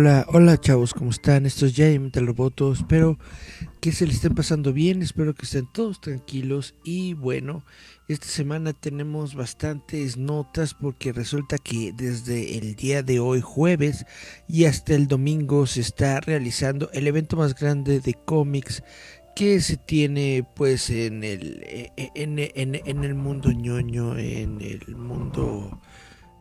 Hola, hola, chavos, ¿cómo están? Esto es Jaime del Roboto. Espero que se le estén pasando bien, espero que estén todos tranquilos. Y bueno, esta semana tenemos bastantes notas porque resulta que desde el día de hoy, jueves, y hasta el domingo se está realizando el evento más grande de cómics que se tiene pues en el, en, en, en el mundo ñoño, en el mundo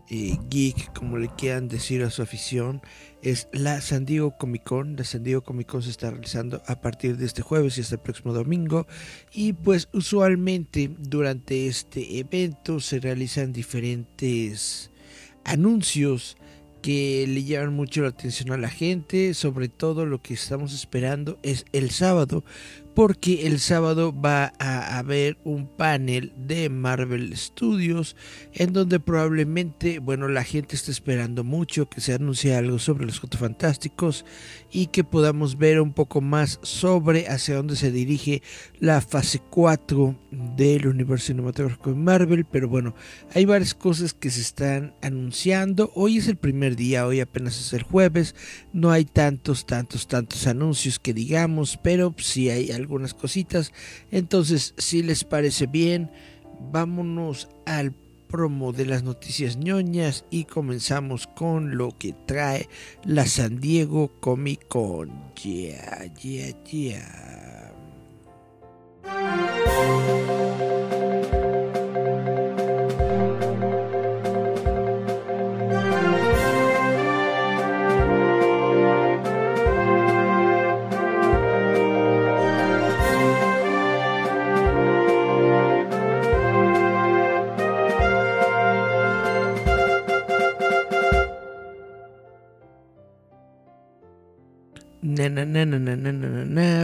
eh, geek, como le quieran decir a su afición, es la San Diego Comic Con. La San Diego Comic Con se está realizando a partir de este jueves y hasta el próximo domingo. Y pues usualmente durante este evento se realizan diferentes anuncios que le llaman mucho la atención a la gente, sobre todo lo que estamos esperando es el sábado, porque el sábado va a haber un panel de Marvel Studios en donde probablemente, bueno, la gente está esperando mucho que se anuncie algo sobre los Cuatro Fantásticos y que podamos ver un poco más sobre hacia dónde se dirige la fase 4 del universo cinematográfico de Marvel, pero bueno, hay varias cosas que se están anunciando. Hoy es el primer día, hoy apenas es el jueves, no hay tantos, tantos, tantos anuncios que digamos, pero sí hay algo algunas cositas. Entonces, si les parece bien, vámonos al promo de las noticias ñoñas y comenzamos con lo que trae la San Diego Comic Con. Yeah, yeah, yeah.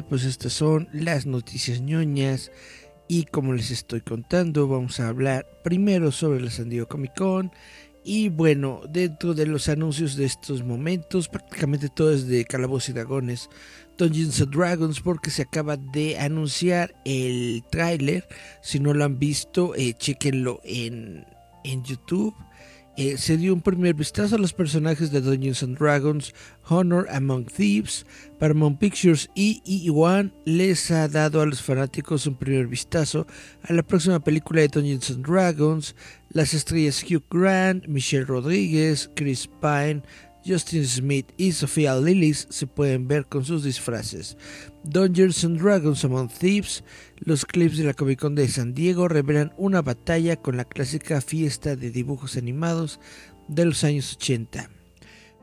Pues estas son las noticias ñoñas y como les estoy contando vamos a hablar primero sobre la San Diego Comic Con y bueno, dentro de los anuncios de estos momentos, prácticamente todo es de Calabozos y Dragones, Dungeons and Dragons, porque se acaba de anunciar el tráiler. Si no lo han visto, eh, chequenlo en, en YouTube. Eh, se dio un primer vistazo a los personajes de Dungeons and Dragons, Honor Among Thieves, Paramount Pictures y E1 les ha dado a los fanáticos un primer vistazo a la próxima película de Dungeons and Dragons. Las estrellas Hugh Grant, Michelle Rodríguez, Chris Pine, Justin Smith y Sofía Lillis se pueden ver con sus disfraces. Dungeons and Dragons Among Thieves, los clips de la Comic Con de San Diego revelan una batalla con la clásica fiesta de dibujos animados de los años 80.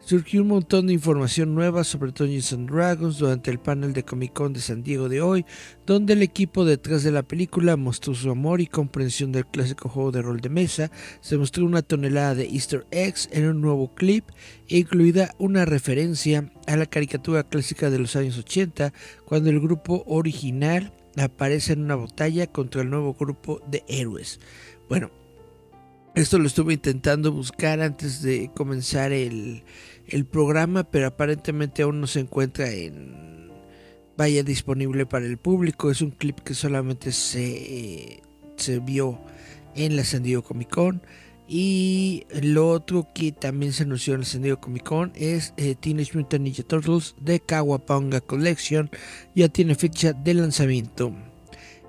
Surgió un montón de información nueva sobre Dungeons and Dragons durante el panel de Comic Con de San Diego de hoy, donde el equipo detrás de la película mostró su amor y comprensión del clásico juego de rol de mesa, se mostró una tonelada de easter eggs en un nuevo clip, incluida una referencia a la caricatura clásica de los años 80, cuando el grupo original aparece en una batalla contra el nuevo grupo de héroes. Bueno, esto lo estuve intentando buscar antes de comenzar el, el programa, pero aparentemente aún no se encuentra en vaya disponible para el público. Es un clip que solamente se, se vio en la San Diego Comic Con. Y lo otro que también se anunció en la San Diego Comic Con es eh, Teenage Mutant Ninja Turtles de Kawabanga Collection. Ya tiene fecha de lanzamiento.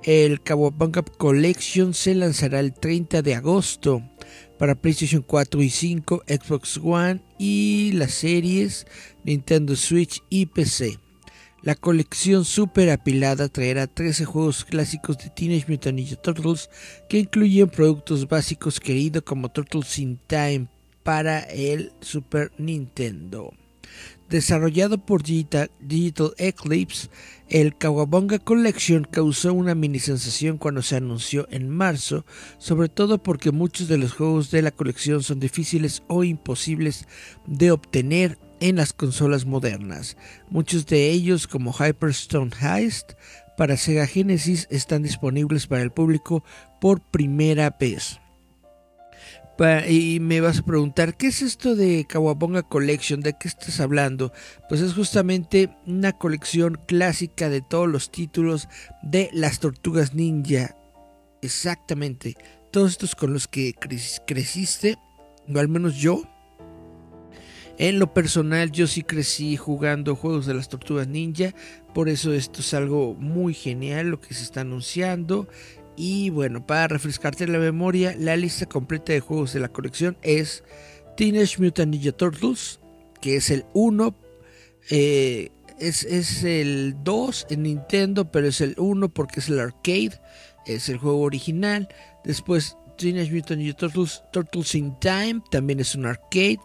El Kawabanga Collection se lanzará el 30 de agosto para PlayStation 4 y 5, Xbox One y las series Nintendo Switch y PC. La colección super apilada traerá 13 juegos clásicos de Teenage Mutant Ninja Turtles que incluyen productos básicos queridos como Turtles in Time para el Super Nintendo. Desarrollado por Digital, Eclipse, el Kawabonga Collection causó una mini sensación cuando se anunció en marzo, sobre todo porque muchos de los juegos de la colección son difíciles o imposibles de obtener en las consolas modernas. Muchos de ellos, como Hyperstone Heist, para Sega Genesis están disponibles para el público por primera vez. Y me vas a preguntar, ¿qué es esto de Kawabonga Collection? ¿De qué estás hablando? Pues es justamente una colección clásica de todos los títulos de las tortugas ninja. Exactamente. Todos estos con los que creciste, o al menos yo. En lo personal, yo sí crecí jugando juegos de las tortugas ninja. Por eso esto es algo muy genial lo que se está anunciando. Y bueno, para refrescarte la memoria, la lista completa de juegos de la colección es Teenage Mutant Ninja Turtles, que es el 1, eh, es, es, el 2 en Nintendo, pero es el 1 porque es el arcade, es el juego original. Después Teenage Mutant Ninja Turtles, Turtles in Time, también es un arcade.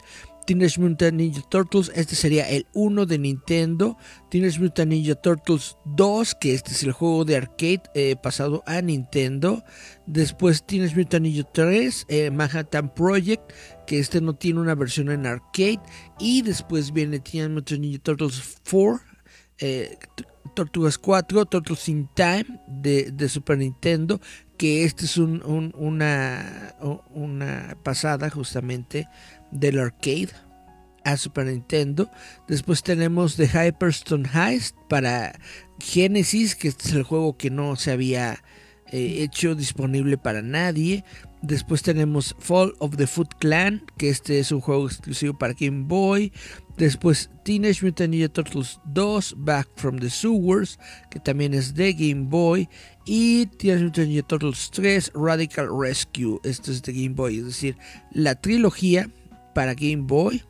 Teenage Mutant Ninja Turtles, este sería el 1 de Nintendo. Teenage Mutant Ninja Turtles 2, que este es el juego de arcade eh, pasado a Nintendo. Después Teenage Mutant Ninja 3, eh, Manhattan Project, que este no tiene una versión en arcade. Y después viene Teenage Mutant Ninja Turtles 4. Eh, Tortugas 4, Turtles in Time de, Super Nintendo, que este es una, una pasada justamente del arcade a Super Nintendo. Después tenemos The Hyperstone Heist para Genesis, que este es el juego que no se había eh, hecho disponible para nadie. Después tenemos Fall of the Foot Clan, que este es un juego exclusivo para Game Boy. Después Teenage Mutant Ninja Turtles 2, Back from the Sewers, que también es de Game Boy. Y Teenage Mutant Ninja Turtles 3, Radical Rescue, este es de Game Boy. Es decir, la trilogía para Game Boy,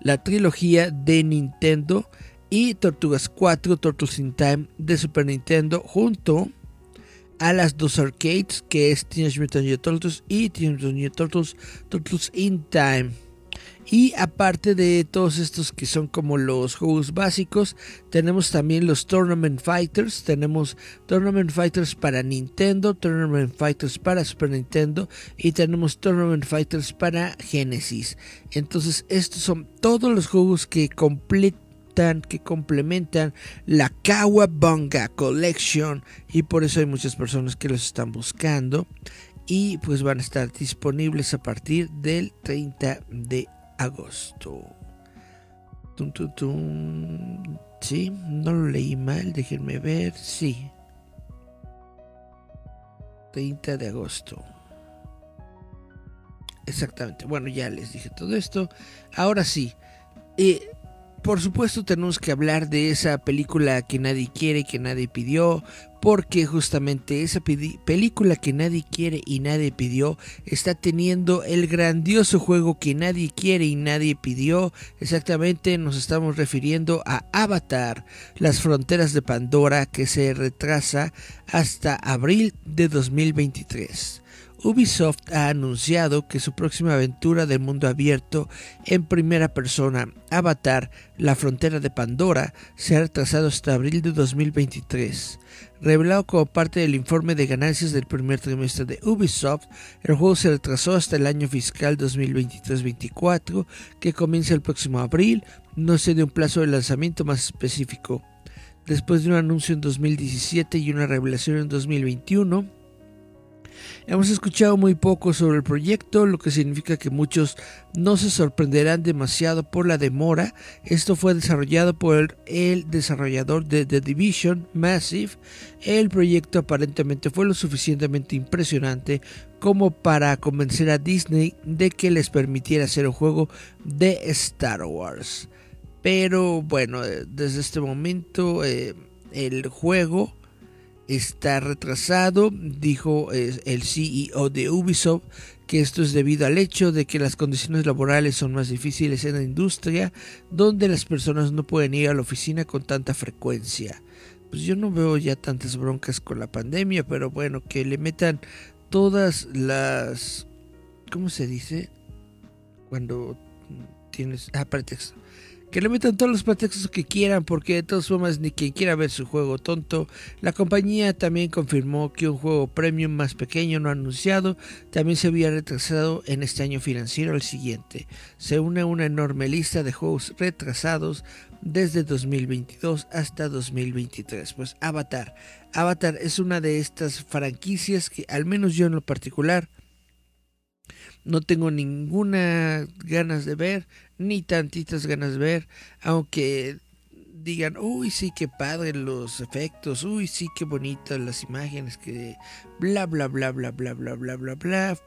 la trilogía de Nintendo y Tortugas 4, Turtles in Time de Super Nintendo junto a las dos arcades que es Teenage Mutant Ninja Turtles y Teenage Mutant Ninja Turtles, Turtles in Time. Y aparte de todos estos que son como los juegos básicos, tenemos también los Tournament Fighters. Tenemos Tournament Fighters para Nintendo, Tournament Fighters para Super Nintendo y tenemos Tournament Fighters para Genesis. Entonces estos son todos los juegos que completan que complementan la Kawabunga Collection y por eso hay muchas personas que los están buscando y pues van a estar disponibles a partir del 30 de agosto. Sí, no lo leí mal, déjenme ver. Sí. 30 de agosto. Exactamente. Bueno, ya les dije todo esto. Ahora sí. Eh, por supuesto tenemos que hablar de esa película que nadie quiere, que nadie pidió, porque justamente esa película que nadie quiere y nadie pidió está teniendo el grandioso juego que nadie quiere y nadie pidió. Exactamente nos estamos refiriendo a Avatar, las fronteras de Pandora, que se retrasa hasta abril de 2023. Ubisoft ha anunciado que su próxima aventura de mundo abierto en primera persona, Avatar, la frontera de Pandora, se ha retrasado hasta abril de 2023. Revelado como parte del informe de ganancias del primer trimestre de Ubisoft, el juego se retrasó hasta el año fiscal 2023-24, que comienza el próximo abril, no se dio un plazo de lanzamiento más específico. Después de un anuncio en 2017 y una revelación en 2021, Hemos escuchado muy poco sobre el proyecto, lo que significa que muchos no se sorprenderán demasiado por la demora. Esto fue desarrollado por el desarrollador de The Division, Massive. El proyecto aparentemente fue lo suficientemente impresionante como para convencer a Disney de que les permitiera hacer un juego de Star Wars. Pero bueno, desde este momento eh, el juego está retrasado, dijo eh, el CEO de Ubisoft que esto es debido al hecho de que las condiciones laborales son más difíciles en la industria, donde las personas no pueden ir a la oficina con tanta frecuencia. Pues yo no veo ya tantas broncas con la pandemia, pero bueno, que le metan todas las... ¿Cómo se dice? Cuando tienes ah, que le metan todos los pretextos que quieran, porque de todas formas ni quien quiera ver su juego tonto. La compañía también confirmó que un juego premium más pequeño no anunciado también se había retrasado en este año financiero al siguiente. Se une una enorme lista de juegos retrasados desde 2022 hasta 2023. Pues Avatar. Avatar es una de estas franquicias que al menos yo en lo particular no tengo ninguna ganas de ver, ni tantitas ganas de ver, aunque digan, uy, sí, qué padre los efectos, uy, sí, qué bonitas las imágenes, que bla, bla, bla, bla, bla, bla, bla, bla, bla.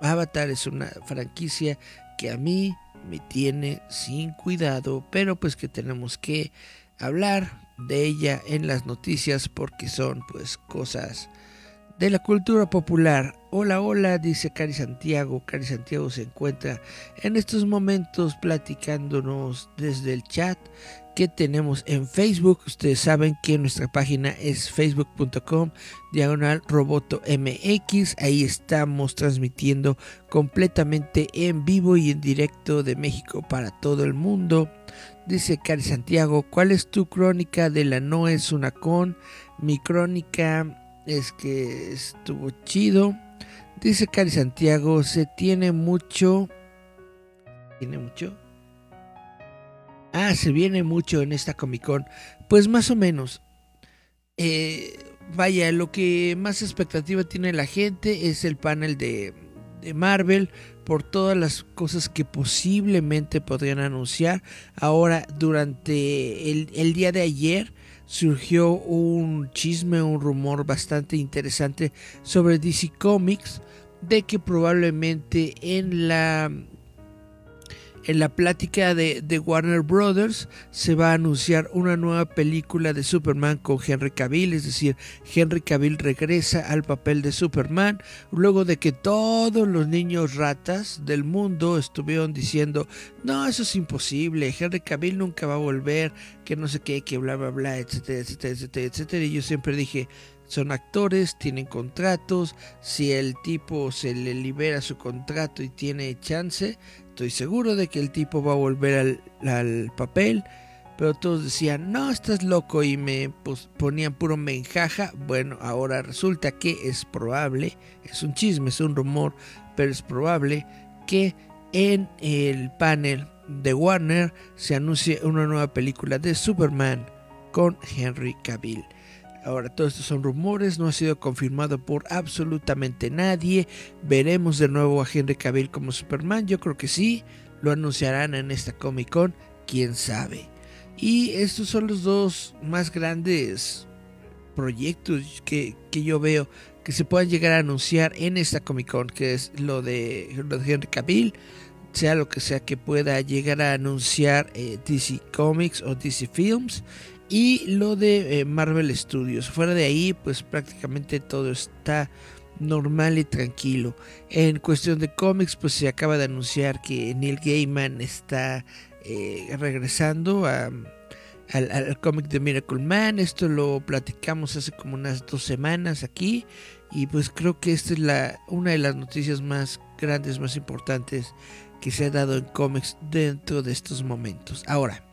Avatar es una franquicia que a mí me tiene sin cuidado, pero pues que tenemos que hablar de ella en las noticias porque son pues cosas de la cultura popular. Hola, hola, dice Cari Santiago. Cari Santiago se encuentra en estos momentos platicándonos desde el chat que tenemos en Facebook. Ustedes saben que nuestra página es facebook.com diagonal roboto mx. Ahí estamos transmitiendo completamente en vivo y en directo de México para todo el mundo. Dice Cari Santiago, ¿cuál es tu crónica de la no es una con? Mi crónica es que estuvo chido. Dice Cari Santiago, se tiene mucho... ¿Tiene mucho? Ah, se viene mucho en esta Comic Con. Pues más o menos. Eh, vaya, lo que más expectativa tiene la gente es el panel de, Marvel por todas las cosas que posiblemente podrían anunciar. Ahora, durante el día de ayer, surgió un chisme, un rumor bastante interesante sobre DC Comics de que probablemente en la en la plática de, Warner Brothers se va a anunciar una nueva película de Superman con Henry Cavill, es decir, Henry Cavill regresa al papel de Superman luego de que todos los niños ratas del mundo estuvieron diciendo, no, eso es imposible, Henry Cavill nunca va a volver, que no sé qué, que bla, bla, bla, etcétera, etcétera, etcétera, etcétera. Y yo siempre dije, son actores, tienen contratos, si el tipo se le libera su contrato y tiene chance, estoy seguro de que el tipo va a volver al, papel. Pero todos decían, no, estás loco y me ponían puro menjaja. Bueno, ahora resulta que es probable, es un chisme, es un rumor, pero es probable que en el panel de Warner se anuncie una nueva película de Superman con Henry Cavill. Ahora, todos estos son rumores, no ha sido confirmado por absolutamente nadie. Veremos de nuevo a Henry Cavill como Superman, yo creo que sí. Lo anunciarán en esta Comic Con, quién sabe. Y estos son los dos más grandes proyectos que, yo veo que se puedan llegar a anunciar en esta Comic Con, que es lo de, Henry Cavill, sea lo que sea que pueda llegar a anunciar eh, DC Comics o DC Films y lo de eh, Marvel Studios. Fuera de ahí, pues prácticamente todo está normal y tranquilo. En cuestión de cómics, pues se acaba de anunciar que Neil Gaiman está eh, regresando al, al cómic de Miracle Man. Esto lo platicamos hace como unas dos semanas aquí. Y pues creo que esta es la, una de las noticias más grandes, más importantes que se ha dado en cómics dentro de estos momentos. Ahora,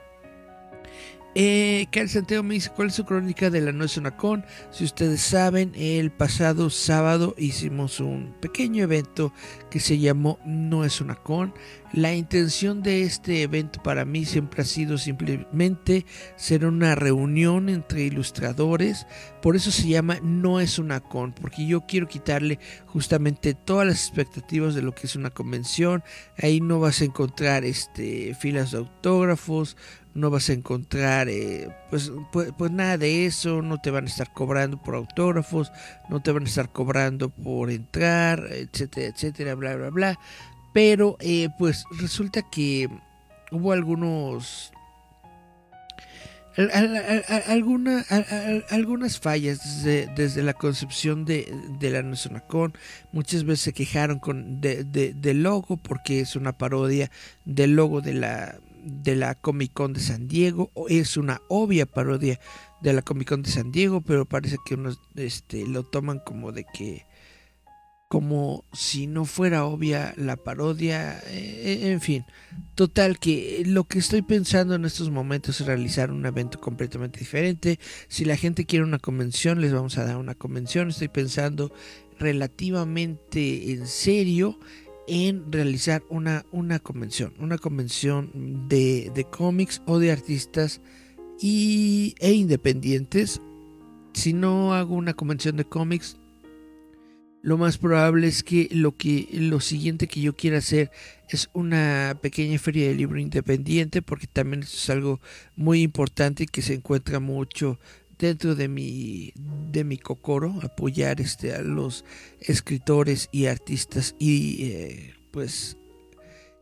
eh, Santiago me dice cuál es su crónica de la No es una con. Si ustedes saben, el pasado sábado hicimos un pequeño evento que se llamó No es una con. La intención de este evento para mí siempre ha sido simplemente ser una reunión entre ilustradores. Por eso se llama No es una con, porque yo quiero quitarle justamente todas las expectativas de lo que es una convención. Ahí no vas a encontrar este filas de autógrafos, no vas a encontrar eh, pues, pues, pues, nada de eso, no te van a estar cobrando por autógrafos, no te van a estar cobrando por entrar, etcétera, etcétera, bla, bla, bla. Pero eh, pues resulta que hubo algunos... alguna, algunas fallas desde, la concepción de, de la Nasonacon. Muchas veces se quejaron con de, del logo porque es una parodia del logo de la, de la Comic Con de San Diego. Es una obvia parodia de la Comic Con de San Diego, pero parece que unos este, lo toman como de que como si no fuera obvia la parodia, eh, en fin, total que lo que estoy pensando en estos momentos es realizar un evento completamente diferente. Si la gente quiere una convención, les vamos a dar una convención. Estoy pensando relativamente en serio en realizar una, una convención, una convención de, de cómics o de artistas y, e independientes. Si no hago una convención de cómics, lo más probable es que lo que lo siguiente que yo quiera hacer es una pequeña feria de libro independiente porque también es algo muy importante y que se encuentra mucho dentro de mi de mi cocoro apoyar este a los escritores y artistas y eh, pues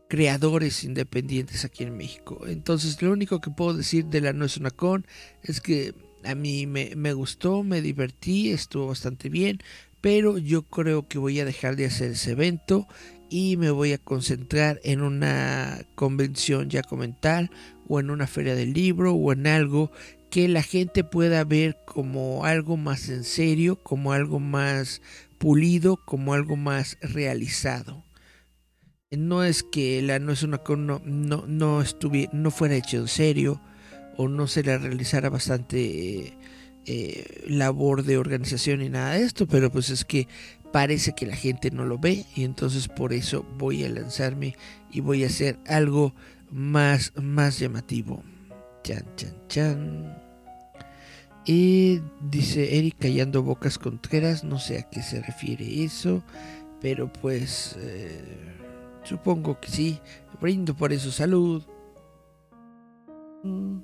creadores independientes aquí en México. Entonces lo único que puedo decir de la no es una con es que a mí me, me gustó me divertí estuvo bastante bien pero yo creo que voy a dejar de hacer ese evento y me voy a concentrar en una convención ya comental o en una feria del libro o en algo que la gente pueda ver como algo más en serio, como algo más pulido, como algo más realizado. No es que la no es una no, no, no, no fuera hecho en serio o no se la realizara bastante eh, labor de organización y nada de esto, pero pues es que parece que la gente no lo ve y entonces por eso voy a lanzarme y voy a hacer algo más, más llamativo. Chan, chan, chan. Y dice Eric callando bocas contreras, no sé a qué se refiere eso, pero pues eh, supongo que sí. Brindo por eso salud. Mm.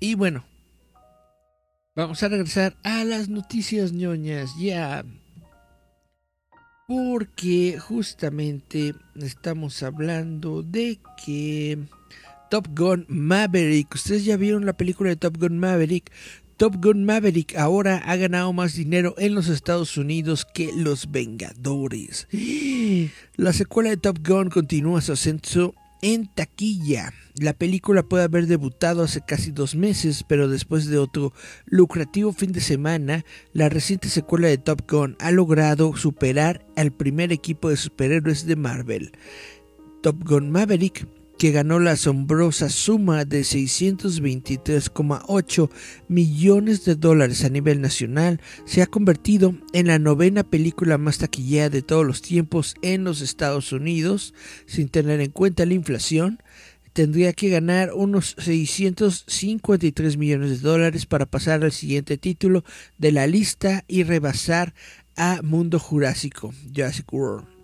Y bueno, Vamos a regresar a las noticias ñoñas ya. Porque justamente estamos hablando de que Top Gun Maverick, ustedes ya vieron la película de Top Gun Maverick. Top Gun Maverick ahora ha ganado más dinero en los Estados Unidos que Los Vengadores. La secuela de Top Gun continúa su ascenso en taquilla. La película puede haber debutado hace casi dos meses, pero después de otro lucrativo fin de semana, la reciente secuela de Top Gun ha logrado superar al primer equipo de superhéroes de Marvel. Top Gun Maverick que ganó la asombrosa suma de 623,8 millones de dólares a nivel nacional, se ha convertido en la novena película más taquillera de todos los tiempos en los Estados Unidos, sin tener en cuenta la inflación. Tendría que ganar unos 653 millones de dólares para pasar al siguiente título de la lista y rebasar a Mundo Jurásico, Jurassic World.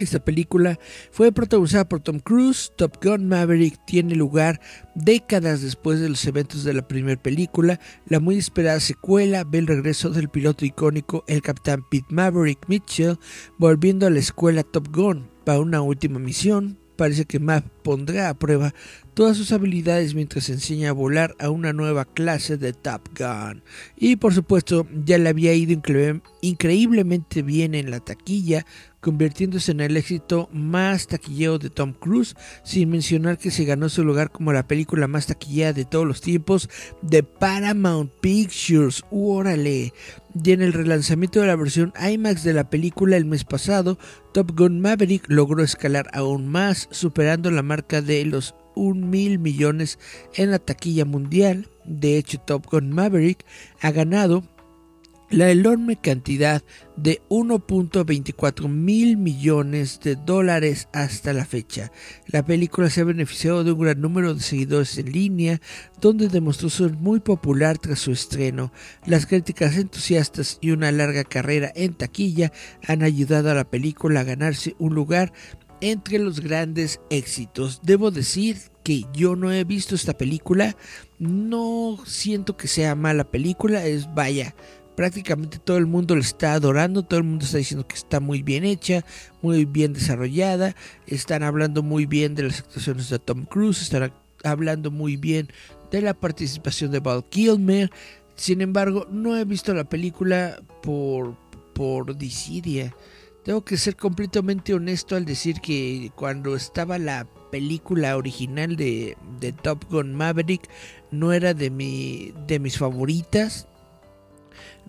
Esta película fue protagonizada por Tom Cruise. Top Gun Maverick tiene lugar décadas después de los eventos de la primera película. La muy esperada secuela ve el regreso del piloto icónico, el capitán Pete Maverick Mitchell, volviendo a la escuela Top Gun para una última misión. Parece que Mav pondrá a prueba todas sus habilidades mientras enseña a volar a una nueva clase de Top Gun. Y por supuesto, ya le había ido increíblemente bien en la taquilla, convirtiéndose en el éxito más taquillero de Tom Cruise, sin mencionar que se ganó su lugar como la película más taquillera de todos los tiempos de Paramount Pictures. ¡Órale! Y en el relanzamiento de la versión IMAX de la película el mes pasado, Top Gun Maverick logró escalar aún más, superando la marca de los un mil millones en la taquilla mundial. De hecho, Top Gun Maverick ha ganado la enorme cantidad de 1.24 mil millones de dólares hasta la fecha. La película se ha beneficiado de un gran número de seguidores en línea, donde demostró ser muy popular tras su estreno. Las críticas entusiastas y una larga carrera en taquilla han ayudado a la película a ganarse un lugar entre los grandes éxitos. Debo decir que yo no he visto esta película, no siento que sea mala película, es vaya, prácticamente todo el mundo la está adorando, todo el mundo está diciendo que está muy bien hecha, muy bien desarrollada, están hablando muy bien de las actuaciones de Tom Cruise, están hablando muy bien de la participación de Val Kilmer. Sin embargo, no he visto la película por por disidia. Tengo que ser completamente honesto al decir que cuando estaba la película original de, de Top Gun Maverick no era de mi de mis favoritas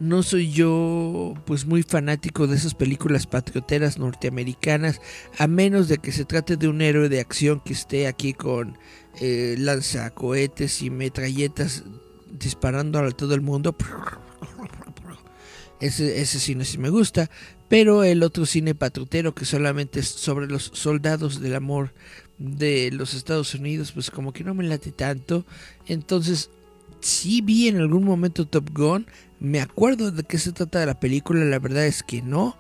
no soy yo pues muy fanático de esas películas patrioteras norteamericanas, a menos de que se trate de un héroe de acción que esté aquí con eh, lanzacohetes y metralletas disparando a todo el mundo. Ese, ese cine sí me gusta, pero el otro cine patrotero que solamente es sobre los soldados del amor de los Estados Unidos, pues como que no me late tanto. Entonces, sí vi en algún momento Top Gun, me acuerdo de qué se trata de la película, la verdad es que no.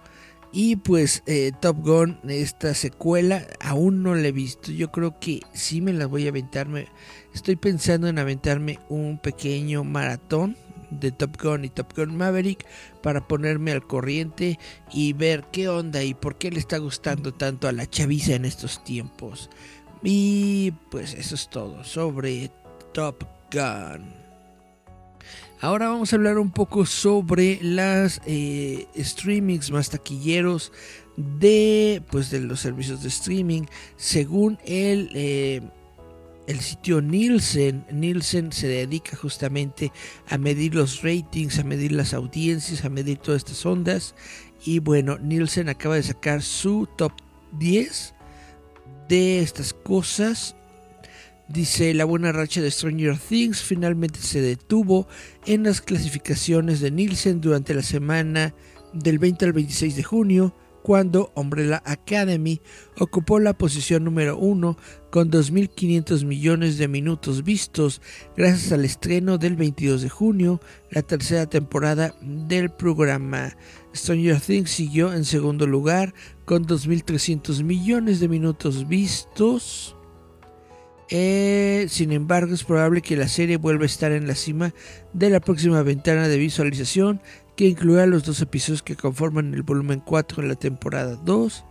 Y pues eh, Top Gun, esta secuela, aún no la he visto. Yo creo que sí me la voy a aventarme. Estoy pensando en aventarme un pequeño maratón de Top Gun y Top Gun Maverick para ponerme al corriente y ver qué onda y por qué le está gustando tanto a la chaviza en estos tiempos. Y pues eso es todo sobre Top Gun. Ahora vamos a hablar un poco sobre las eh, streamings más taquilleros de, pues, de los servicios de streaming. Según el, eh, el sitio Nielsen, Nielsen se dedica justamente a medir los ratings, a medir las audiencias, a medir todas estas ondas. Y bueno, Nielsen acaba de sacar su top 10 de estas cosas Dice, la buena racha de Stranger Things finalmente se detuvo en las clasificaciones de Nielsen durante la semana del 20 al 26 de junio, cuando Umbrella Academy ocupó la posición número 1 con 2.500 millones de minutos vistos gracias al estreno del 22 de junio, la tercera temporada del programa. Stranger Things siguió en segundo lugar con 2.300 millones de minutos vistos eh, sin embargo, es probable que la serie vuelva a estar en la cima de la próxima ventana de visualización, que incluirá los dos episodios que conforman el volumen 4 en la temporada 2.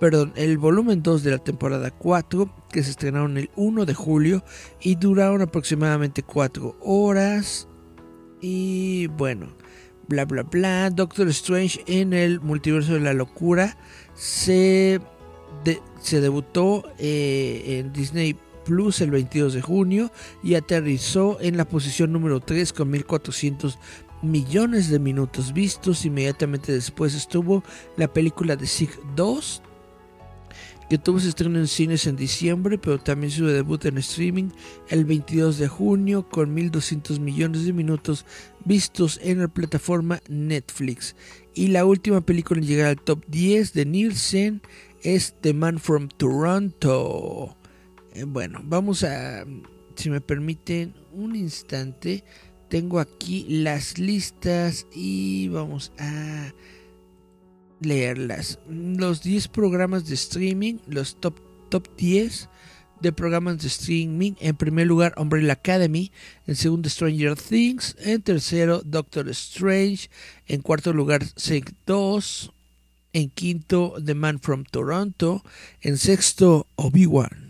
Perdón, el volumen 2 de la temporada 4, que se estrenaron el 1 de julio y duraron aproximadamente 4 horas. Y bueno, bla bla bla. Doctor Strange en el multiverso de la locura se, se debutó eh, en Disney Plus el 22 de junio y aterrizó en la posición número 3 con 1400 millones de minutos vistos. Inmediatamente después estuvo la película de Sig 2, que tuvo su estreno en cines en diciembre, pero también su debut en streaming el 22 de junio con 1.200 millones de minutos vistos en la plataforma Netflix. Y la última película en llegar al top 10 de Nielsen es The Man from Toronto. Eh, bueno, vamos a, si me permiten un instante, tengo aquí las listas y vamos a leerlas. Los 10 programas de streaming, los top, top 10 de programas de streaming. En primer lugar, Umbrella Academy. En segundo, Stranger Things. En tercero, Doctor Strange. En cuarto lugar, Sing 2. En quinto, The Man from Toronto. En sexto, Obi-Wan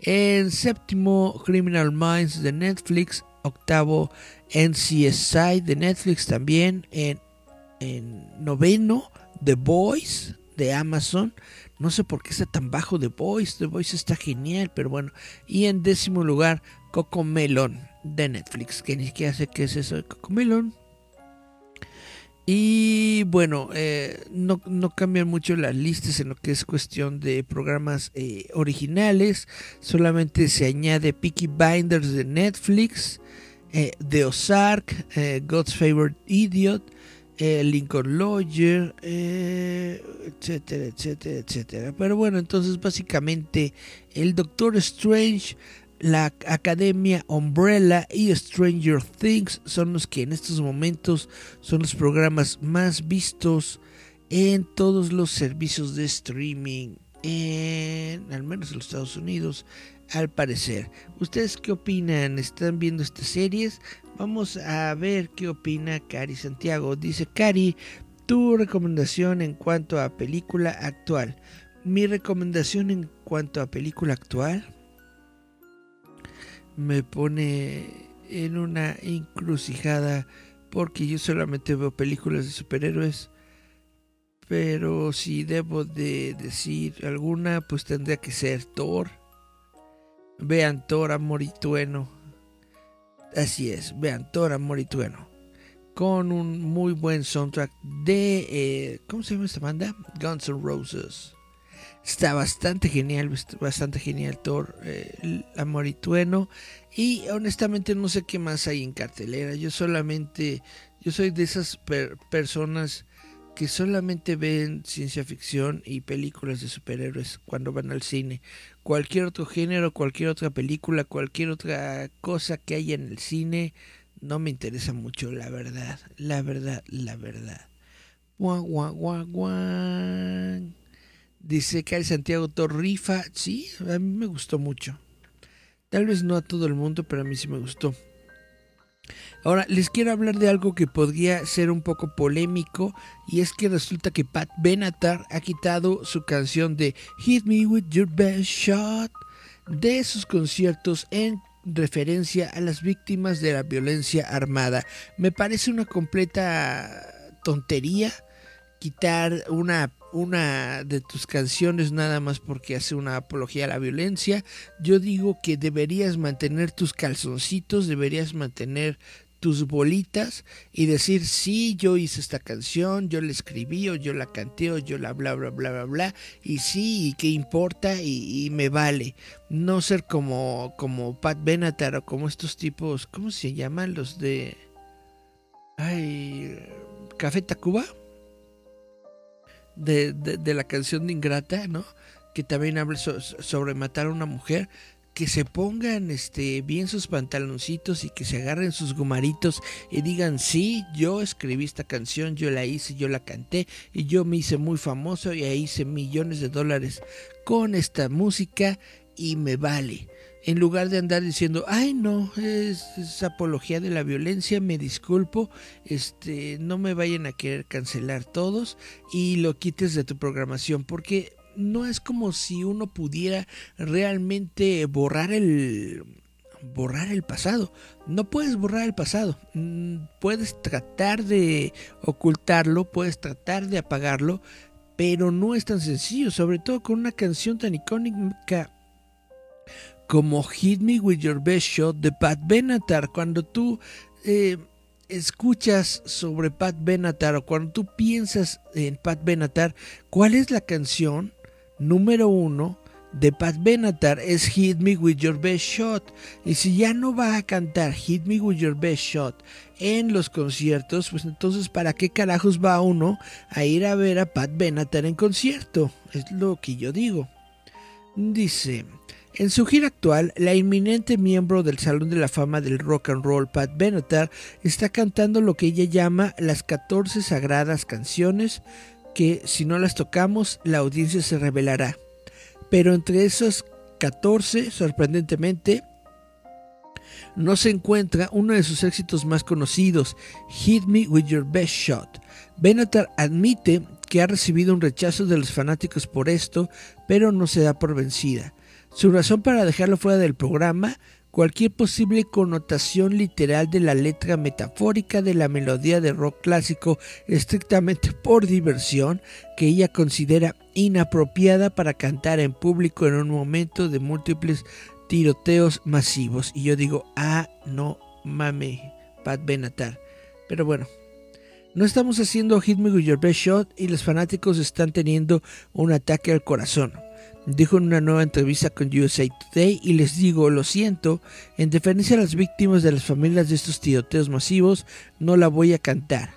En séptimo, Criminal Minds de Netflix. Octavo, NCSI de Netflix también. En, en noveno, The Boys de Amazon. No sé por qué está tan bajo The Voice. The Voice está genial, pero bueno. Y en décimo lugar, Coco Melon de Netflix. Que ni siquiera sé qué es eso de Coco Melon. Y bueno, eh, no, cambian mucho las listas en lo que es cuestión de programas eh, originales. Solamente se añade Peaky Binders de Netflix, eh, The Ozark, God's Favorite Idiot, Lincoln Lawyer, etcétera, etcétera, etcétera. Pero bueno, entonces básicamente el Doctor Strange la Academia Umbrella y Stranger Things son los que en estos momentos son los programas más vistos en todos los servicios de streaming, en, al menos en los Estados Unidos, al parecer. ¿Ustedes qué opinan? ¿Están viendo estas series? Vamos a ver qué opina Cari Santiago. Dice Cari, tu recomendación en cuanto a película actual. Mi recomendación en cuanto a película actual me pone en una encrucijada porque yo solamente veo películas de superhéroes. Pero si debo de decir alguna, pues tendría que ser Thor. Vean Thor, amor y tueno. Así es, vean Thor, amor y tueno. con un muy buen soundtrack de... Eh, ¿Cómo se llama esta banda? Guns N' Roses. Está bastante genial, bastante genial Thor, eh, Amoritueno. Y honestamente no sé qué más hay en cartelera. Yo solamente, yo soy de esas personas que solamente ven ciencia ficción y películas de superhéroes cuando van al cine. Cualquier otro género, cualquier otra película, cualquier otra cosa que haya en el cine, no me interesa mucho, la verdad, la verdad, la verdad. Guau, guau, guau, guau. Dice que Santiago Torrifa, sí, a mí me gustó mucho. Tal vez no a todo el mundo, pero a mí sí me gustó. Ahora, les quiero hablar de algo que podría ser un poco polémico y es que resulta que Pat Benatar ha quitado su canción de Hit Me With Your Best Shot de sus conciertos en referencia a las víctimas de la violencia armada. Me parece una completa tontería quitar una, una de tus canciones nada más porque hace una apología a la violencia. Yo digo que deberías mantener tus calzoncitos, deberías mantener tus bolitas y decir, sí, yo hice esta canción, yo la escribí o yo la canté o yo la bla, bla, bla, bla, bla, y sí, y qué importa y, me vale. No ser como, como Pat Benatar o como estos tipos, ¿cómo se llaman? Los de... Ay, Café Tacuba. De, de, la canción de Ingrata, ¿no? Que también habla sobre matar a una mujer que se pongan este bien sus pantaloncitos y que se agarren sus gomaritos y digan sí yo escribí esta canción yo la hice yo la canté y yo me hice muy famoso y hice millones de dólares con esta música y me vale en lugar de andar diciendo ay no es, apología de la violencia me disculpo este no me vayan a querer cancelar todos y lo quites de tu programación porque no es como si uno pudiera realmente borrar el borrar el pasado. No puedes borrar el pasado. Mm, puedes tratar de ocultarlo, puedes tratar de apagarlo, pero no es tan sencillo, sobre todo con una canción tan icónica como Hit Me With Your Best Shot de Pat Benatar. Cuando tú eh, escuchas sobre Pat Benatar o cuando tú piensas en Pat Benatar, ¿cuál es la canción número uno de Pat Benatar es Hit Me With Your Best Shot. Y si ya no va a cantar Hit Me With Your Best Shot en los conciertos, pues entonces ¿para qué carajos va uno a ir a ver a Pat Benatar en concierto? Es lo que yo digo. Dice, en su gira actual, la inminente miembro del Salón de la Fama del Rock and Roll, Pat Benatar, está cantando lo que ella llama las 14 sagradas canciones que si no las tocamos la audiencia se revelará. Pero entre esos 14, sorprendentemente, no se encuentra uno de sus éxitos más conocidos, Hit Me With Your Best Shot. Benatar admite que ha recibido un rechazo de los fanáticos por esto, pero no se da por vencida. Su razón para dejarlo fuera del programa cualquier posible connotación literal de la letra metafórica de la melodía de rock clásico estrictamente por diversión que ella considera inapropiada para cantar en público en un momento de múltiples tiroteos masivos. Y yo digo, ah, no mame, Pat Benatar. Pero bueno, no estamos haciendo Hit Me With Your Best Shot y los fanáticos están teniendo un ataque al corazón dijo en una nueva entrevista con USA Today y les digo, lo siento, en defensa a las víctimas de las familias de estos tiroteos masivos, no la voy a cantar.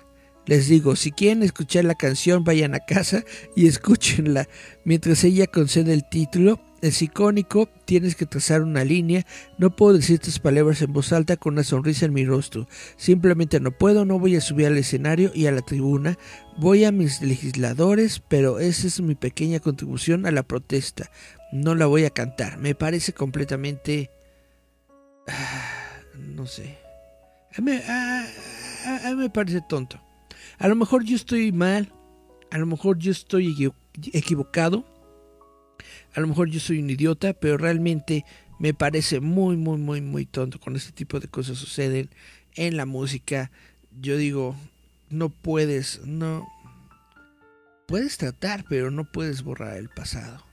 Les digo, si quieren escuchar la canción, vayan a casa y escúchenla. Mientras ella concede el título, es icónico, tienes que trazar una línea, no puedo decir estas palabras en voz alta con una sonrisa en mi rostro, simplemente no puedo, no voy a subir al escenario y a la tribuna, voy a mis legisladores, pero esa es mi pequeña contribución a la protesta, no la voy a cantar, me parece completamente... no sé, a mí, me parece tonto, a lo mejor yo estoy mal, a lo mejor yo estoy equivocado, a lo mejor yo soy un idiota, pero realmente me parece muy, muy, muy, muy tonto cuando este tipo de cosas suceden en la música. Yo digo, no puedes, no... Puedes tratar, pero no puedes borrar el pasado.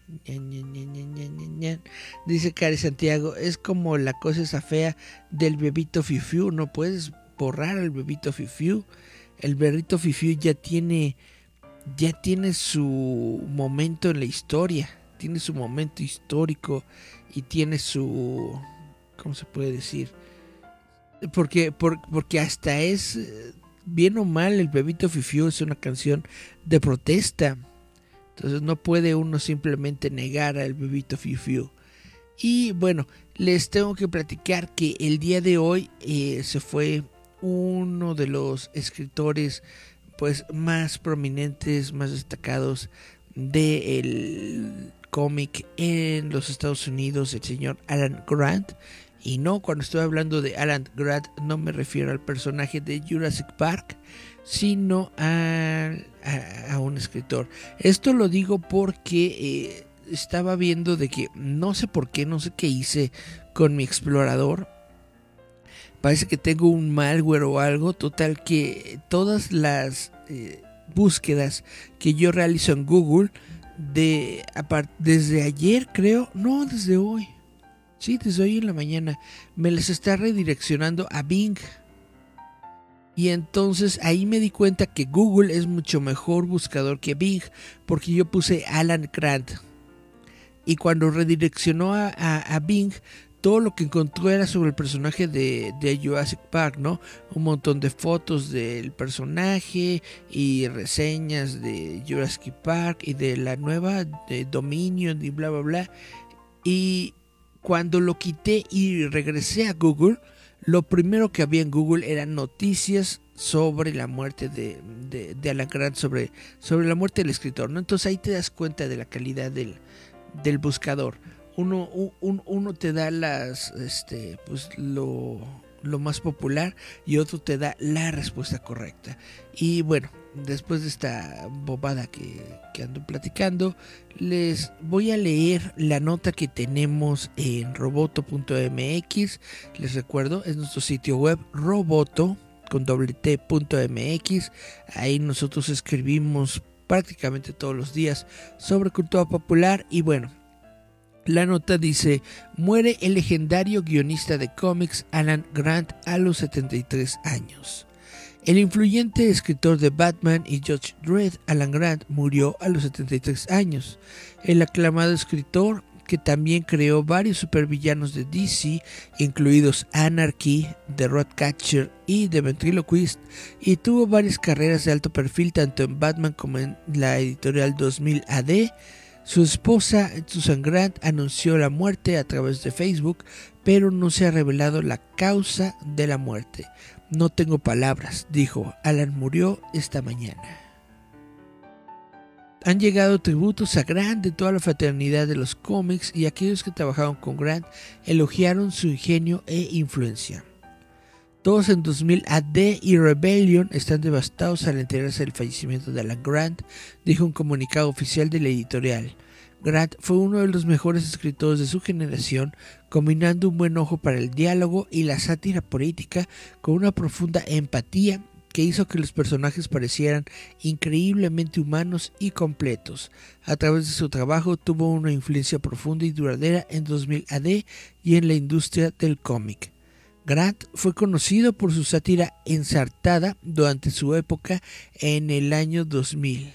Dice Cari Santiago, es como la cosa esa fea del bebito Fifiu, no puedes borrar al bebito Fifiu. El bebito Fifiu ya tiene ya tiene su momento en la historia, tiene su momento histórico y tiene su ¿cómo se puede decir? Porque porque hasta es bien o mal el bebito Fifiu es una canción de protesta. Entonces no puede uno simplemente negar al bebito Fifiu. Y bueno, les tengo que platicar que el día de hoy eh, se fue uno de los escritores pues más prominentes, más destacados del cómic en los Estados Unidos, el señor Alan Grant. Y no, cuando estoy hablando de Alan Grant no me refiero al personaje de Jurassic Park, sino a, un escritor. Esto lo digo porque eh, estaba viendo de que no sé por qué, no sé qué hice con mi explorador. Parece que tengo un malware o algo. Total que todas las eh, búsquedas que yo realizo en Google de desde ayer creo, no desde hoy. Sí, desde hoy en la mañana me las está redireccionando a Bing. Y entonces ahí me di cuenta que Google es mucho mejor buscador que Bing, porque yo puse Alan Grant y cuando redireccionó a, Bing, todo lo que encontró era sobre el personaje de, Jurassic Park, ¿no? Un montón de fotos del personaje y reseñas de Jurassic Park y de la nueva de Dominion y bla, bla, bla. Y cuando lo quité y regresé a Google, lo primero que había en Google eran noticias sobre la muerte de, de, Alan Grant, sobre, sobre la muerte del escritor, ¿no? Entonces ahí te das cuenta de la calidad del, del buscador. Uno, uno te da las, este, pues lo, lo más popular y otro te da la respuesta correcta. Y bueno, después de esta bobada que, que, ando platicando, les voy a leer la nota que tenemos en roboto.mx. Les recuerdo, es nuestro sitio web roboto con t.mx. Ahí nosotros escribimos prácticamente todos los días sobre cultura popular y bueno, la nota dice, muere el legendario guionista de cómics Alan Grant a los 73 años. El influyente escritor de Batman y Judge Dredd, Alan Grant, murió a los 73 años. El aclamado escritor que también creó varios supervillanos de DC, incluidos Anarchy, The Catcher y The Ventriloquist, y tuvo varias carreras de alto perfil tanto en Batman como en la editorial 2000 AD. Su esposa, Susan Grant, anunció la muerte a través de Facebook, pero no se ha revelado la causa de la muerte. No tengo palabras, dijo. Alan murió esta mañana han llegado tributos a Grant de toda la fraternidad de los cómics y aquellos que trabajaron con Grant elogiaron su ingenio e influencia. Todos en 2000 AD y Rebellion están devastados al enterarse del fallecimiento de Alan Grant, dijo un comunicado oficial de la editorial. Grant fue uno de los mejores escritores de su generación, combinando un buen ojo para el diálogo y la sátira política con una profunda empatía que hizo que los personajes parecieran increíblemente humanos y completos. A través de su trabajo tuvo una influencia profunda y duradera en 2000 AD y en la industria del cómic. Grant fue conocido por su sátira ensartada durante su época en el año 2000,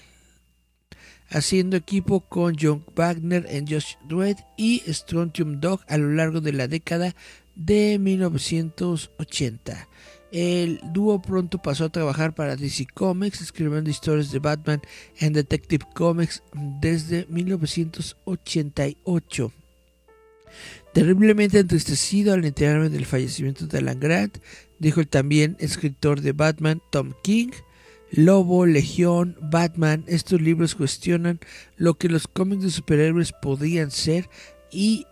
haciendo equipo con John Wagner en Josh Dredd y Strontium Dog a lo largo de la década de 1980. El dúo pronto pasó a trabajar para DC Comics, escribiendo historias de Batman en Detective Comics desde 1988. Terriblemente entristecido al enterarme del fallecimiento de Alan Grant, dijo el también escritor de Batman Tom King, Lobo, Legión, Batman, estos libros cuestionan lo que los cómics de superhéroes podían ser y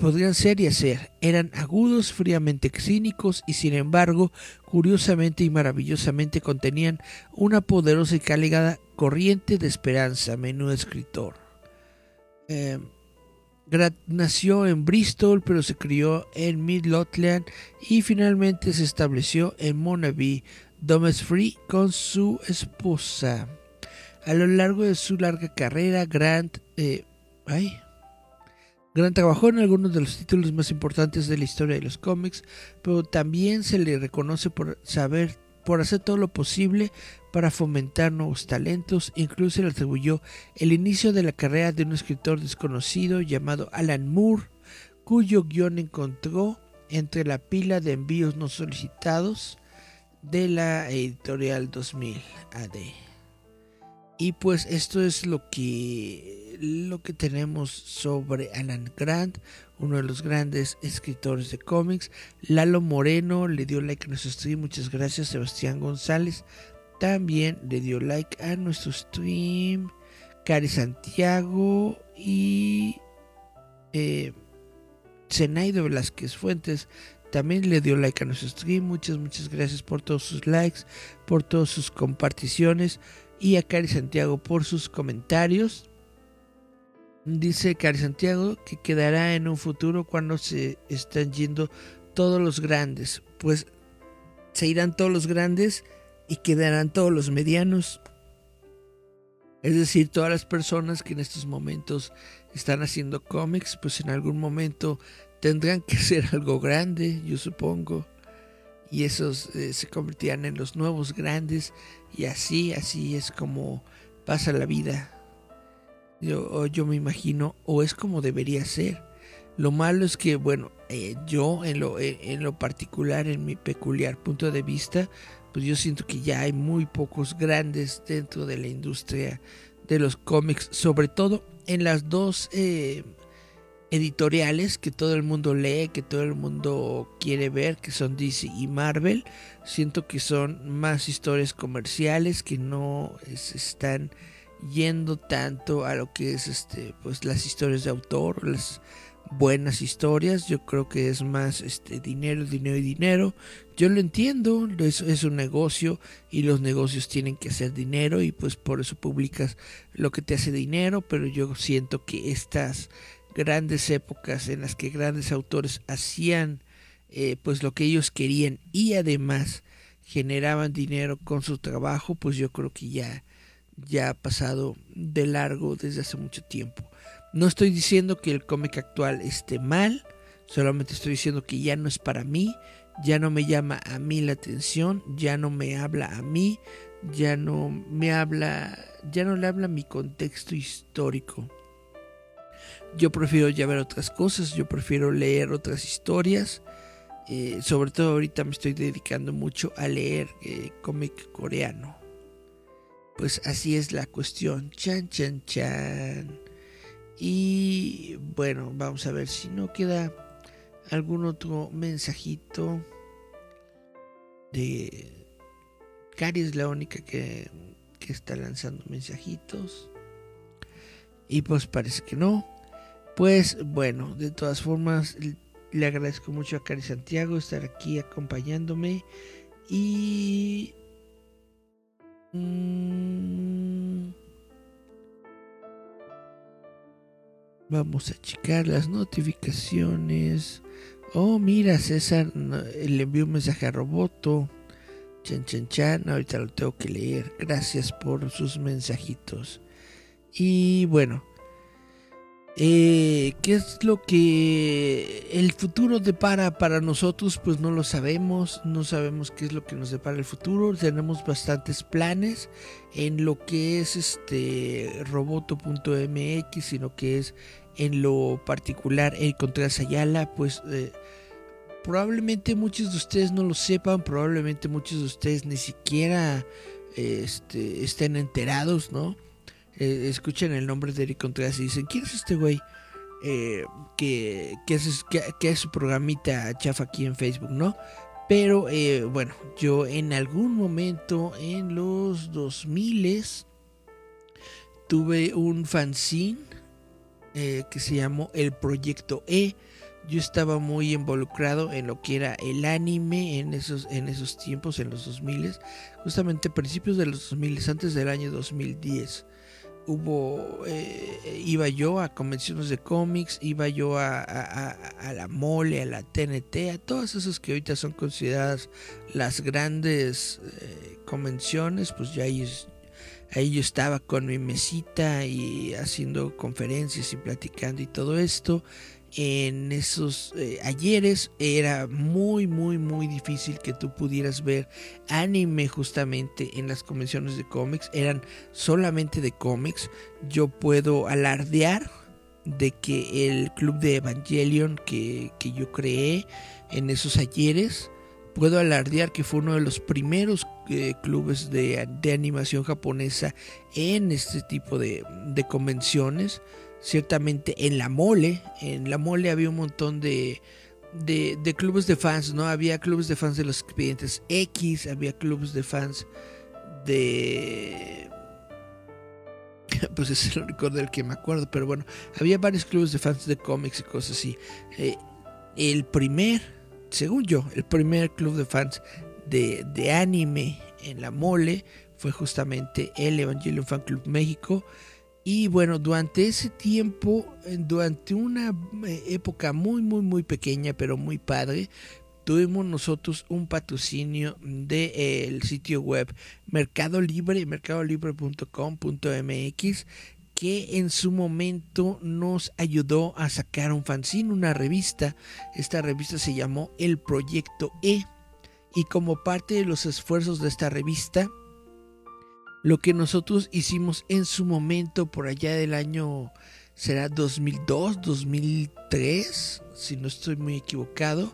podrían ser y hacer. Eran agudos, fríamente cínicos y sin embargo, curiosamente y maravillosamente contenían una poderosa y cálida corriente de esperanza, menudo escritor. Eh, nació en Bristol, pero se crió en Midlothian y finalmente se estableció en Monavie, Free con su esposa. A lo largo de su larga carrera, Grant... Eh, Grant trabajó en algunos de los títulos más importantes de la historia de los cómics, pero también se le reconoce por saber, por hacer todo lo posible para fomentar nuevos talentos. Incluso le atribuyó el inicio de la carrera de un escritor desconocido llamado Alan Moore, cuyo guion encontró entre la pila de envíos no solicitados de la editorial 2000 AD. Y pues esto es lo que lo que tenemos sobre Alan Grant, uno de los grandes escritores de cómics. Lalo Moreno le dio like a nuestro stream, muchas gracias. Sebastián González también le dio like a nuestro stream. Cari Santiago y eh, Zenaido Velázquez Fuentes también le dio like a nuestro stream. Muchas, muchas gracias por todos sus likes, por todas sus comparticiones. Y a Cari Santiago por sus comentarios. Dice Cari Santiago que quedará en un futuro cuando se están yendo todos los grandes. Pues se irán todos los grandes y quedarán todos los medianos. Es decir, todas las personas que en estos momentos están haciendo cómics, pues en algún momento tendrán que ser algo grande, yo supongo. Y esos eh, se convertirán en los nuevos grandes. Y así, así es como pasa la vida. Yo, yo me imagino, o es como debería ser. Lo malo es que, bueno, eh, yo en lo, eh, en lo particular, en mi peculiar punto de vista, pues yo siento que ya hay muy pocos grandes dentro de la industria de los cómics, sobre todo en las dos eh, editoriales que todo el mundo lee, que todo el mundo quiere ver, que son DC y Marvel. Siento que son más historias comerciales que no se están yendo tanto a lo que es este pues las historias de autor, las buenas historias. Yo creo que es más este dinero, dinero y dinero. Yo lo entiendo, es, es un negocio y los negocios tienen que hacer dinero y pues por eso publicas lo que te hace dinero, pero yo siento que estas grandes épocas en las que grandes autores hacían eh, pues lo que ellos querían y además generaban dinero con su trabajo, pues yo creo que ya ya ha pasado de largo desde hace mucho tiempo. No estoy diciendo que el cómic actual esté mal, solamente estoy diciendo que ya no es para mí, ya no me llama a mí la atención, ya no me habla a mí, ya no me habla, ya no le habla mi contexto histórico. Yo prefiero ya ver otras cosas, yo prefiero leer otras historias. Eh, sobre todo ahorita me estoy dedicando mucho a leer eh, cómic coreano. Pues así es la cuestión. Chan, chan, chan. Y bueno, vamos a ver si no queda algún otro mensajito de Cari es la única que, que está lanzando mensajitos. Y pues parece que no. Pues bueno, de todas formas, le agradezco mucho a Cari Santiago estar aquí acompañándome. Y... Mm, Vamos a checar las notificaciones. Oh, mira, César le envió un mensaje a Roboto. Chan, chan, chan. Ahorita lo tengo que leer. Gracias por sus mensajitos. Y bueno, eh, ¿Qué es lo que el futuro depara para nosotros? Pues no lo sabemos, no sabemos qué es lo que nos depara el futuro. Tenemos bastantes planes en lo que es este roboto.mx, sino que es en lo particular el Contreras Ayala, pues eh, probablemente muchos de ustedes no lo sepan, probablemente muchos de ustedes ni siquiera este, estén enterados, ¿no? Eh, escuchen el nombre de Eric Contreras y dicen, ¿quién es este güey? Eh, que, que, es, que, es su programita chafa aquí en Facebook, ¿no? Pero bueno, yo en algún momento en los 2000 tuve un fanzine eh, que se llamó El Proyecto E. Yo estaba muy involucrado en lo que era el anime en esos, en esos tiempos, en los 2000, justamente principios de los 2000, antes del año 2010. Hubo, eh, iba yo a convenciones de cómics, iba yo a, la mole, a la TNT, a todas esas que ahorita son consideradas las grandes eh, convenciones, pues ya ahí yo estaba con mi mesita y haciendo conferencias y platicando y todo esto. En esos eh, ayeres era muy muy muy difícil que tú pudieras ver anime justamente en las convenciones de cómics. Eran solamente de cómics. Yo puedo alardear de que el club de Evangelion que, que yo creé en esos ayeres puedo alardear que fue uno de los primeros eh, clubes de, de, animación japonesa en este tipo de, de convenciones ciertamente en la mole, en la mole había un montón de, de, clubes de fans, ¿no? Había clubes de fans de los expedientes X, había clubes de fans de... Pues es el único del que me acuerdo, pero bueno, había varios clubes de fans de cómics y cosas así. Eh, el primer, según yo, el primer club de fans de, de anime en la mole fue justamente el Evangelion Fan Club México. Y bueno, durante ese tiempo, eh, durante una eh, época muy, muy, muy pequeña, pero muy padre, tuvimos nosotros un patrocinio del eh, sitio web Mercado Libre, mercadolibre.com.mx, que en su momento nos ayudó a sacar un fanzine, una revista. Esta revista se llamó El Proyecto E. Y como parte de los esfuerzos de esta revista, lo que nosotros hicimos en su momento por allá del año será 2002, 2003, si no estoy muy equivocado.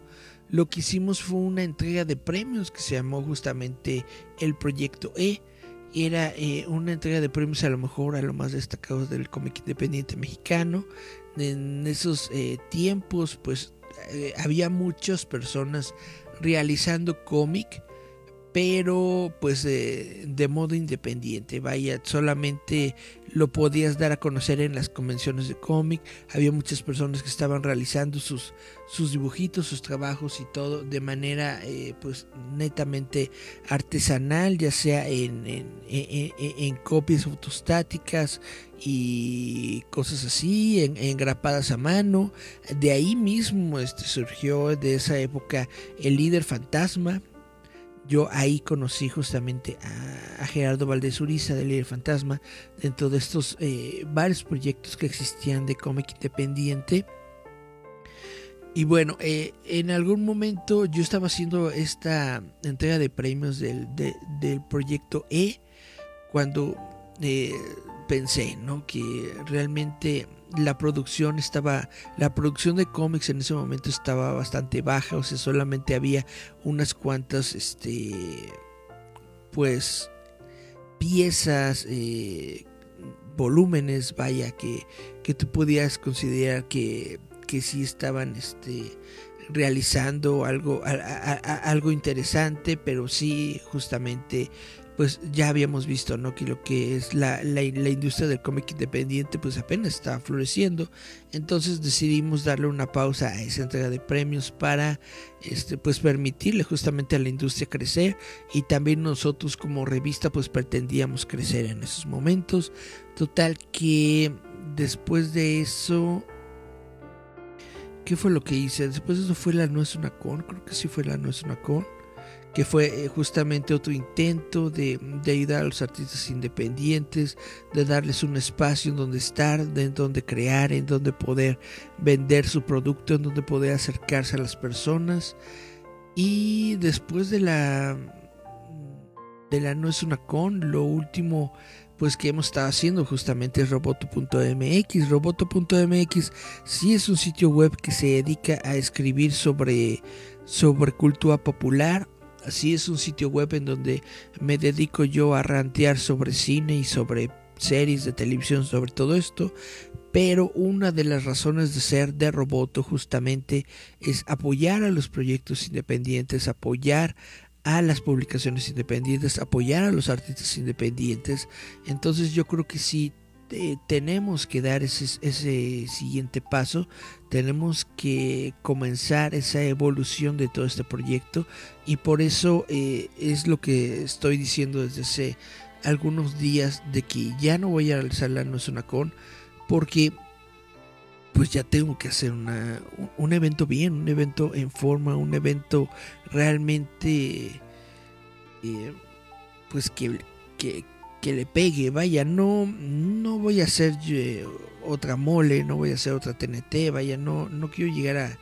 Lo que hicimos fue una entrega de premios que se llamó justamente el Proyecto E. Era eh, una entrega de premios a lo mejor a lo más destacado del cómic independiente mexicano. En esos eh, tiempos pues eh, había muchas personas realizando cómic pero pues de modo independiente, vaya, solamente lo podías dar a conocer en las convenciones de cómic, había muchas personas que estaban realizando sus, sus dibujitos, sus trabajos y todo de manera eh, pues netamente artesanal, ya sea en, en, copias fotostáticas y cosas así, en, engrapadas a mano, de ahí mismo este, surgió de esa época el líder fantasma, yo ahí conocí justamente a, Gerardo Valdés Uriza de Líder Fantasma dentro de estos eh, varios proyectos que existían de cómic independiente. Y bueno, eh, en algún momento yo estaba haciendo esta entrega de premios del, del proyecto E cuando eh, pensé, ¿no? Que realmente la producción estaba, la producción de cómics en ese momento estaba bastante baja, o sea, solamente había unas cuantas, este, pues, piezas, eh, volúmenes, vaya, que, que tú podías considerar que, que sí estaban, este, realizando algo, algo interesante, pero sí justamente pues ya habíamos visto, ¿no? Que lo que es la, la, industria del cómic independiente, pues apenas está floreciendo. Entonces decidimos darle una pausa a esa entrega de premios para, este, pues permitirle justamente a la industria crecer y también nosotros como revista, pues pretendíamos crecer en esos momentos. Total que después de eso, ¿qué fue lo que hice? Después de eso fue la No es una con, creo que sí fue la No es una con que fue eh, justamente otro intento de, ayudar a los artistas independientes, de darles un espacio en donde estar, en donde crear, en donde poder vender su producto, en donde poder acercarse a las personas. Y después de la de la no es una con, lo último pues que hemos estado haciendo justamente es roboto.mx. Roboto.mx sí es un sitio web que se dedica a escribir sobre sobre cultura popular, Así es un sitio web en donde me dedico yo a rantear sobre cine y sobre series de televisión, sobre todo esto. Pero una de las razones de ser de Roboto justamente es apoyar a los proyectos independientes, apoyar a las publicaciones independientes, apoyar a los artistas independientes. Entonces yo creo que sí tenemos que dar ese, siguiente paso, tenemos que comenzar esa evolución de todo este proyecto y por eso eh, es lo que estoy diciendo desde hace algunos días de que ya no voy a realizar la No con porque pues ya tengo que hacer un evento bien, un evento en forma, un evento realmente eh, pues que, que le pegue. Vaya, no, no voy a hacer eh, otra mole, no voy a hacer otra TNT, vaya, no, no quiero llegar a,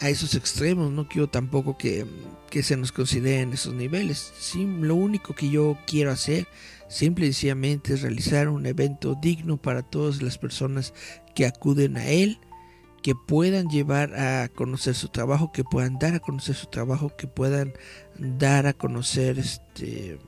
a esos extremos, no quiero tampoco que, que se nos consideren esos niveles. Sí, lo único que yo quiero hacer simple y sencillamente es realizar un evento digno para todas las personas que acuden a él, que puedan llevar a conocer su trabajo, que puedan dar a conocer su trabajo, que puedan dar a conocer este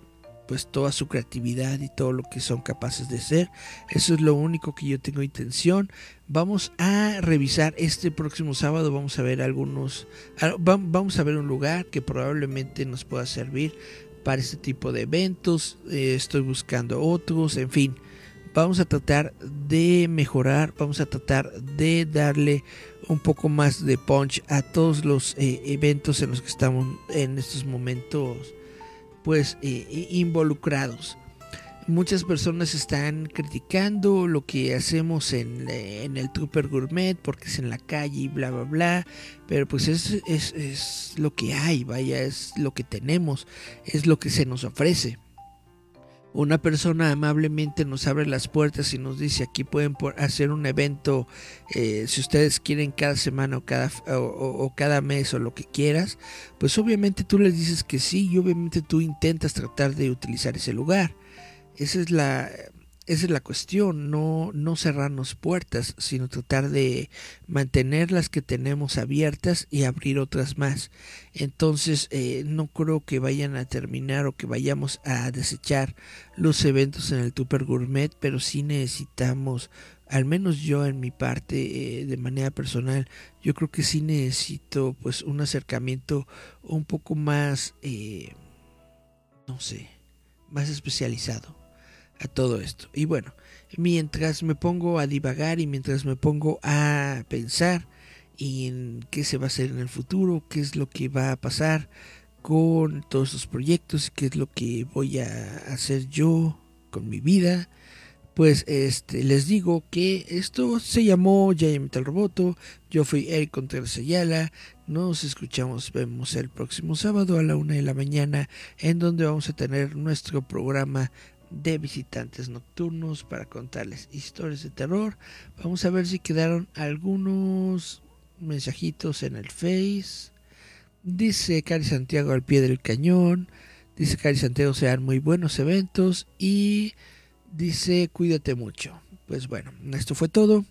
pues toda su creatividad y todo lo que son capaces de ser. Eso es lo único que yo tengo intención. Vamos a revisar este próximo sábado, vamos a ver algunos, ah, vamos a ver un lugar que probablemente nos pueda servir para este tipo de eventos. Eh, estoy buscando otros, en fin. Vamos a tratar de mejorar, vamos a tratar de darle un poco más de punch a todos los eh, eventos en los que estamos en estos momentos pues eh, involucrados. Muchas personas están criticando lo que hacemos en, eh, en, el Trooper Gourmet porque es en la calle y bla bla bla. Pero pues es, es, es lo que hay, vaya, es lo que tenemos, es lo que se nos ofrece una persona amablemente nos abre las puertas y nos dice aquí pueden hacer un evento eh, si ustedes quieren cada semana o cada, o, cada mes o lo que quieras, pues obviamente tú les dices que sí y obviamente tú intentas tratar de utilizar ese lugar. Esa es la, esa es la cuestión, no, no cerrarnos puertas, sino tratar de mantener las que tenemos abiertas y abrir otras más. Entonces, eh, no creo que vayan a terminar o que vayamos a desechar los eventos en el Tupper Gourmet, pero sí necesitamos, al menos yo en mi parte, eh, de manera personal, yo creo que sí necesito pues un acercamiento un poco más, eh, no sé, más especializado a todo esto. Y bueno, mientras me pongo a divagar y mientras me pongo a pensar en qué se va a hacer en el futuro, qué es lo que va a pasar con todos estos proyectos, qué es lo que voy a hacer yo con mi vida, pues este les digo que esto se llamó Ya Metal Roboto. Yo fui Eric Contreras Ayala. Nos escuchamos, vemos el próximo sábado a la una de la mañana, en donde vamos a tener nuestro programa de visitantes nocturnos para contarles historias de terror. Vamos a ver si quedaron algunos mensajitos en el Face. Dice Cari Santiago al pie del cañón. Dice Cari Santiago sean muy buenos eventos. Y dice cuídate mucho. Pues bueno, esto fue todo.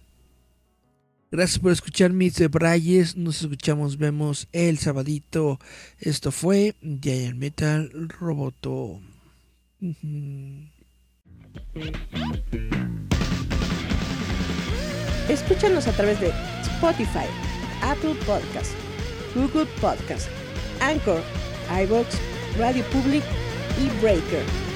Gracias por escuchar mis debrayes. Nos escuchamos, vemos el sabadito. Esto fue Giant Metal Roboto. Escúchanos a través de Spotify, Apple Podcast, Google Podcast, Anchor, iBox, Radio Public y Breaker.